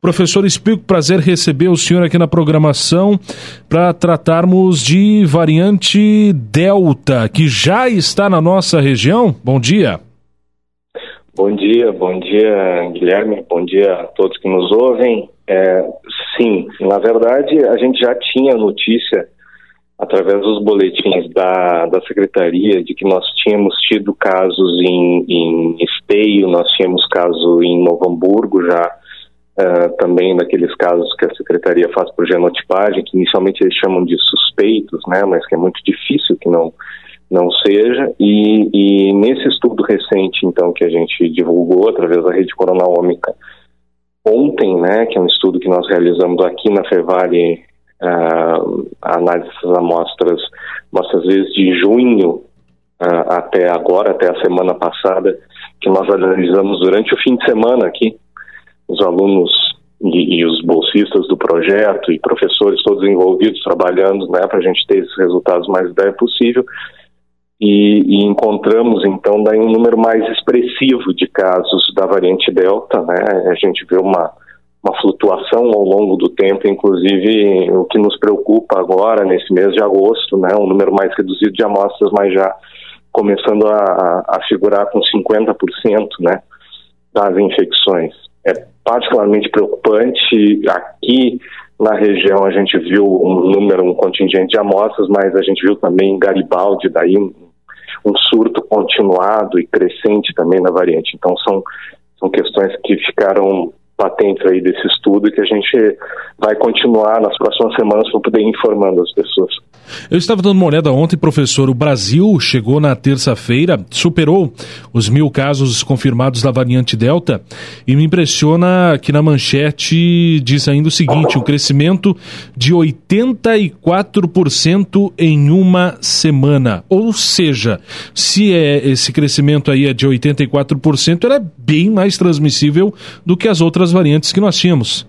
Professor Espico, prazer receber o senhor aqui na programação para tratarmos de variante Delta, que já está na nossa região. Bom dia. Bom dia, bom dia, Guilherme, bom dia a todos que nos ouvem. É, sim, na verdade, a gente já tinha notícia através dos boletins da, da Secretaria de que nós tínhamos tido casos em, em Esteio, nós tínhamos caso em Novo Hamburgo já uh, também daqueles casos que a secretaria faz por genotipagem, que inicialmente eles chamam de suspeitos, né, mas que é muito difícil que não não seja. E, e nesse estudo recente, então, que a gente divulgou através da rede coronalômica ontem, né, que é um estudo que nós realizamos aqui na Fevale, uh, a análise das amostras, amostras de junho uh, até agora, até a semana passada, que nós analisamos durante o fim de semana aqui, os alunos e, e, os bolsistas do projeto e professores todos envolvidos trabalhando né, para a gente ter esses resultados mais breve possível. E, e, encontramos então daí um número mais expressivo de casos da variante Delta, né? A gente vê uma, uma flutuação ao longo do tempo, inclusive o que nos preocupa agora, nesse mês de agosto, né? Um número mais reduzido de amostras, mas já começando a, a figurar com 50%, né? Das infecções. É particularmente preocupante. Aqui na região a gente viu um número, um contingente de amostras, mas a gente viu também em Garibaldi daí um, um surto continuado e crescente também na variante. Então são são questões que ficaram patentes aí desse estudo que a gente vai continuar nas próximas semanas para poder ir informando as pessoas. Eu estava dando uma olhada ontem, professor. O Brasil chegou na terça-feira, superou os mil casos confirmados da variante Delta e me impressiona que na manchete diz ainda o seguinte: um crescimento de 84% em uma semana. Ou seja, se é esse crescimento aí é de 84%, ela é bem mais transmissível do que as outras variantes que nós tínhamos.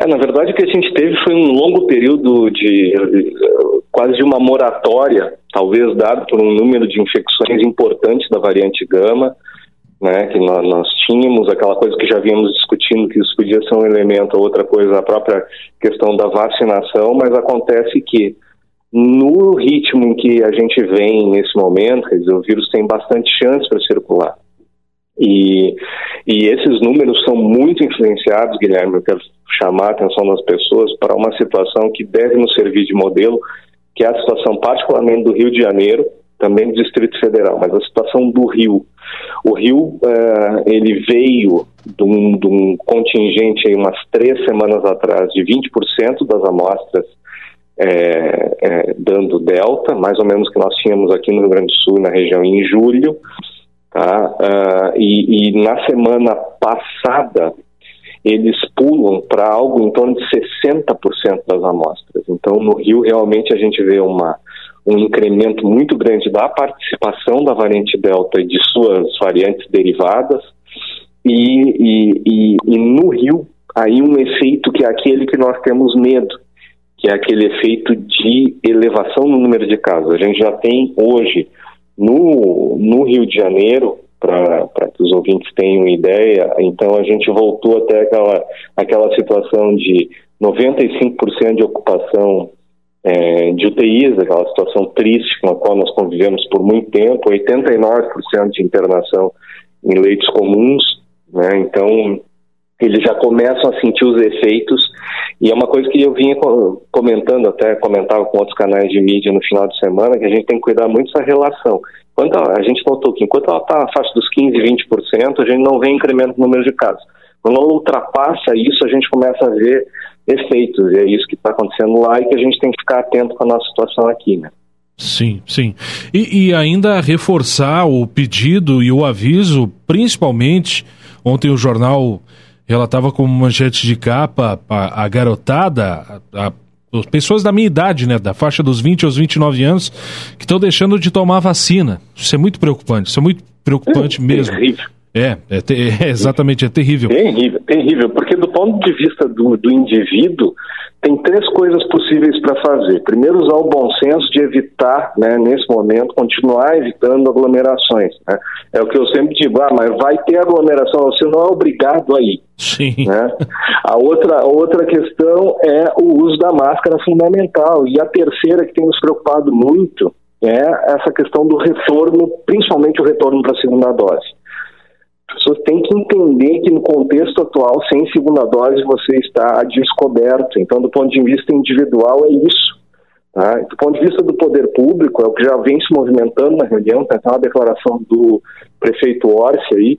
É, na verdade, o que a gente teve foi um longo período de quase de uma moratória, talvez dado por um número de infecções importantes da variante gama, né, que nós, nós, tínhamos, aquela coisa que já vínhamos discutindo, que isso podia ser um elemento, outra coisa, a própria questão da vacinação, mas acontece que no ritmo em que a gente vem nesse momento, quer dizer, o vírus tem bastante chance para circular. E, e esses números são muito influenciados, Guilherme, eu quero chamar a atenção das pessoas para uma situação que deve nos servir de modelo, que é a situação particularmente do Rio de Janeiro, também do Distrito Federal, mas a situação do Rio. O Rio, uh, ele veio de um, de um contingente aí umas três semanas atrás de 20% das amostras é, é, dando delta, mais ou menos que nós tínhamos aqui no Rio Grande do Sul, na região, em julho. Tá? Uh, e, e na semana passada, eles pulam para algo em torno de 60% das amostras. Então, no Rio, realmente, a gente vê uma, um incremento muito grande da participação da variante Delta e de suas variantes derivadas, e, e, e, no Rio, aí um efeito que é aquele que nós temos medo, que é aquele efeito de elevação no número de casos. A gente já tem hoje, no, no Rio de Janeiro, para que os ouvintes tenham ideia, então a gente voltou até aquela, aquela situação de 95% de ocupação é, de UTIs, aquela situação triste com a qual nós convivemos por muito tempo, 89% de internação em leitos comuns, né? então eles já começam a sentir os efeitos e é uma coisa que eu vinha comentando, até comentava com outros canais de mídia no final de semana, que a gente tem que cuidar muito dessa relação Quanto a, a gente notou que enquanto ela está na faixa dos 15%, 20%, a gente não vê incremento no número de casos. Quando ela ultrapassa isso, a gente começa a ver efeitos, e é isso que está acontecendo lá e que a gente tem que ficar atento com a nossa situação aqui, né? Sim, sim. E, e, ainda reforçar o pedido e o aviso, principalmente, ontem o jornal relatava como manchete de capa a, a garotada, a, a pessoas da minha idade, né, da faixa dos 20 aos 29 anos, que estão deixando de tomar vacina. Isso é muito preocupante, isso é muito preocupante é, mesmo. Terrível. É, é, é, exatamente, é terrível. Terrível, terrível, porque do ponto de vista do, do indivíduo, tem três coisas possíveis para fazer. Primeiro, usar o bom senso de evitar, né, nesse momento, continuar evitando aglomerações. Né? É o que eu sempre digo, ah, mas vai ter aglomeração, você não é obrigado a ir. Sim. Né? A, outra, a outra questão é o uso da máscara fundamental. E a terceira, que tem nos preocupado muito, é essa questão do retorno, principalmente o retorno para a segunda dose. As pessoas têm que entender que no contexto atual, sem segunda dose, você está descoberto. Então, do ponto de vista individual, é isso. Tá? Do ponto de vista do poder público, é o que já vem se movimentando na reunião, tem até uma declaração do prefeito Orsi aí,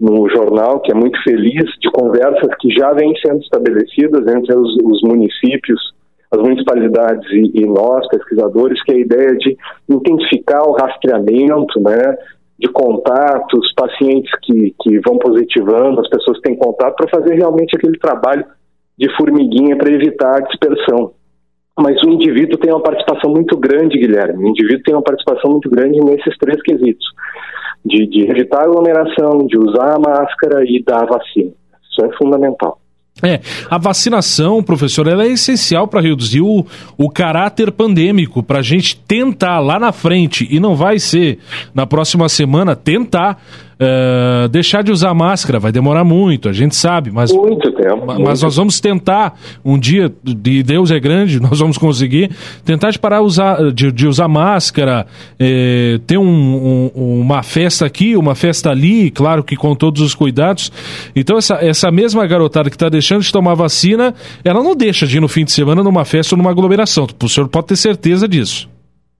no jornal, que é muito feliz, de conversas que já vêm sendo estabelecidas entre os, os municípios, as municipalidades e, e, nós, pesquisadores, que é a ideia de intensificar o rastreamento, né, de contatos, pacientes que, que vão positivando, as pessoas que têm contato, para fazer realmente aquele trabalho de formiguinha para evitar a dispersão. Mas o indivíduo tem uma participação muito grande, Guilherme. O indivíduo tem uma participação muito grande nesses três quesitos: de, de evitar a aglomeração, de usar a máscara e dar a vacina. Isso é fundamental. É, a vacinação, professor, ela é essencial para reduzir o, o caráter pandêmico, para a gente tentar lá na frente, e não vai ser na próxima semana, tentar Uh, deixar de usar máscara vai demorar muito, a gente sabe, mas, muito tempo, mas muito. nós vamos tentar um dia, de Deus é grande, nós vamos conseguir tentar de parar usar, de, de usar máscara, eh, ter um, um, uma festa aqui, uma festa ali, claro que com todos os cuidados. Então essa, essa mesma garotada que está deixando de tomar vacina, ela não deixa de ir no fim de semana numa festa ou numa aglomeração. O senhor pode ter certeza disso.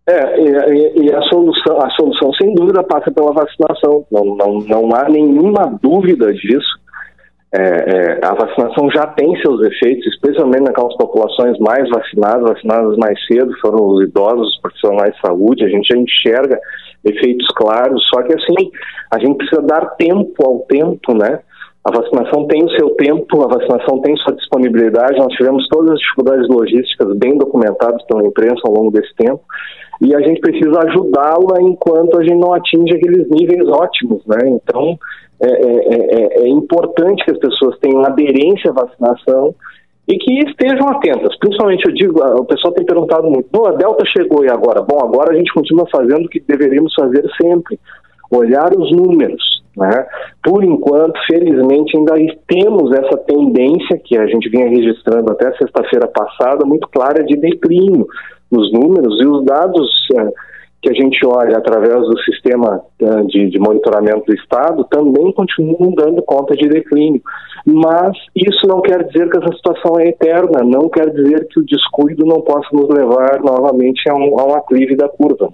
É, e, e, a solução, a solução sem dúvida passa pela vacinação. Não, não, não há nenhuma dúvida disso. É, é, a vacinação já tem seus efeitos, especialmente naquelas populações mais vacinadas, vacinadas mais cedo, foram os idosos, os profissionais de saúde. A gente já enxerga efeitos claros. Só que assim, a gente precisa dar tempo ao tempo, né? A vacinação tem o seu tempo, a vacinação tem sua disponibilidade. Nós tivemos todas as dificuldades logísticas bem documentadas pela imprensa ao longo desse tempo e a gente precisa ajudá-la enquanto a gente não atinge aqueles níveis ótimos, né? Então, é, é, é, é importante que as pessoas tenham aderência à vacinação e que estejam atentas. Principalmente, eu digo, o pessoal tem perguntado muito, Bom, a Delta chegou e agora? Bom, agora a gente continua fazendo o que deveríamos fazer sempre, olhar os números. Né? Por enquanto, felizmente, ainda temos essa tendência que a gente vinha registrando até sexta-feira passada, muito clara de declínio nos números e os dados uh, que a gente olha através do sistema uh, de, de, monitoramento do Estado também continuam dando conta de declínio. Mas isso não quer dizer que essa situação é eterna, não quer dizer que o descuido não possa nos levar novamente a um, a um aclive da curva.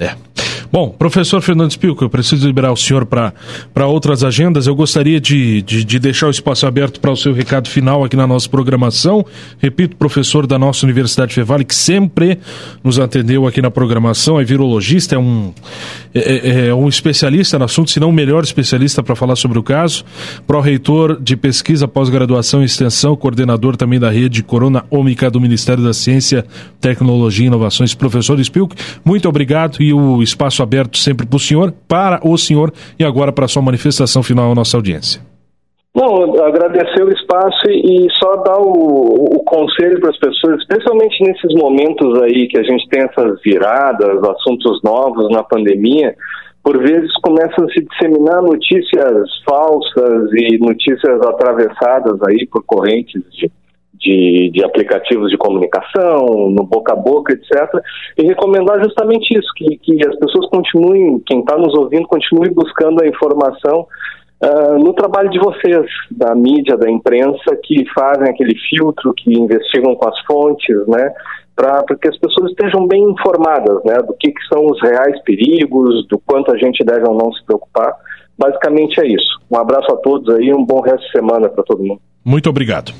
É. Bom, professor Fernandes Pilco, eu preciso liberar o senhor para outras agendas. Eu gostaria de, de, de deixar o espaço aberto para o seu recado final aqui na nossa programação. Repito, professor da nossa Universidade Fevale, que sempre nos atendeu aqui na programação, é virologista, é um, é, é, é um especialista no assunto, se não o melhor especialista para falar sobre o caso. Pró-reitor de pesquisa, pós-graduação e extensão, coordenador também da rede Corona Ômica do Ministério da Ciência, Tecnologia e Inovações. Professor Spilk, muito obrigado e o espaço aberto sempre para o senhor, para o senhor e agora para a sua manifestação final à nossa audiência. Não, agradecer o espaço e só dar o, o conselho para as pessoas, especialmente nesses momentos aí que a gente tem essas viradas, assuntos novos na pandemia, por vezes começam a se disseminar notícias falsas e notícias atravessadas aí por correntes de de, de, aplicativos de comunicação, no boca a boca, etc. E recomendar justamente isso, que, que as pessoas continuem, quem está nos ouvindo, continue buscando a informação uh, no trabalho de vocês, da mídia, da imprensa, que fazem aquele filtro, que investigam com as fontes, né? Para que as pessoas estejam bem informadas, né? Do que, que são os reais perigos, do quanto a gente deve ou não se preocupar. Basicamente é isso. Um abraço a todos aí, um bom resto de semana para todo mundo. Muito obrigado.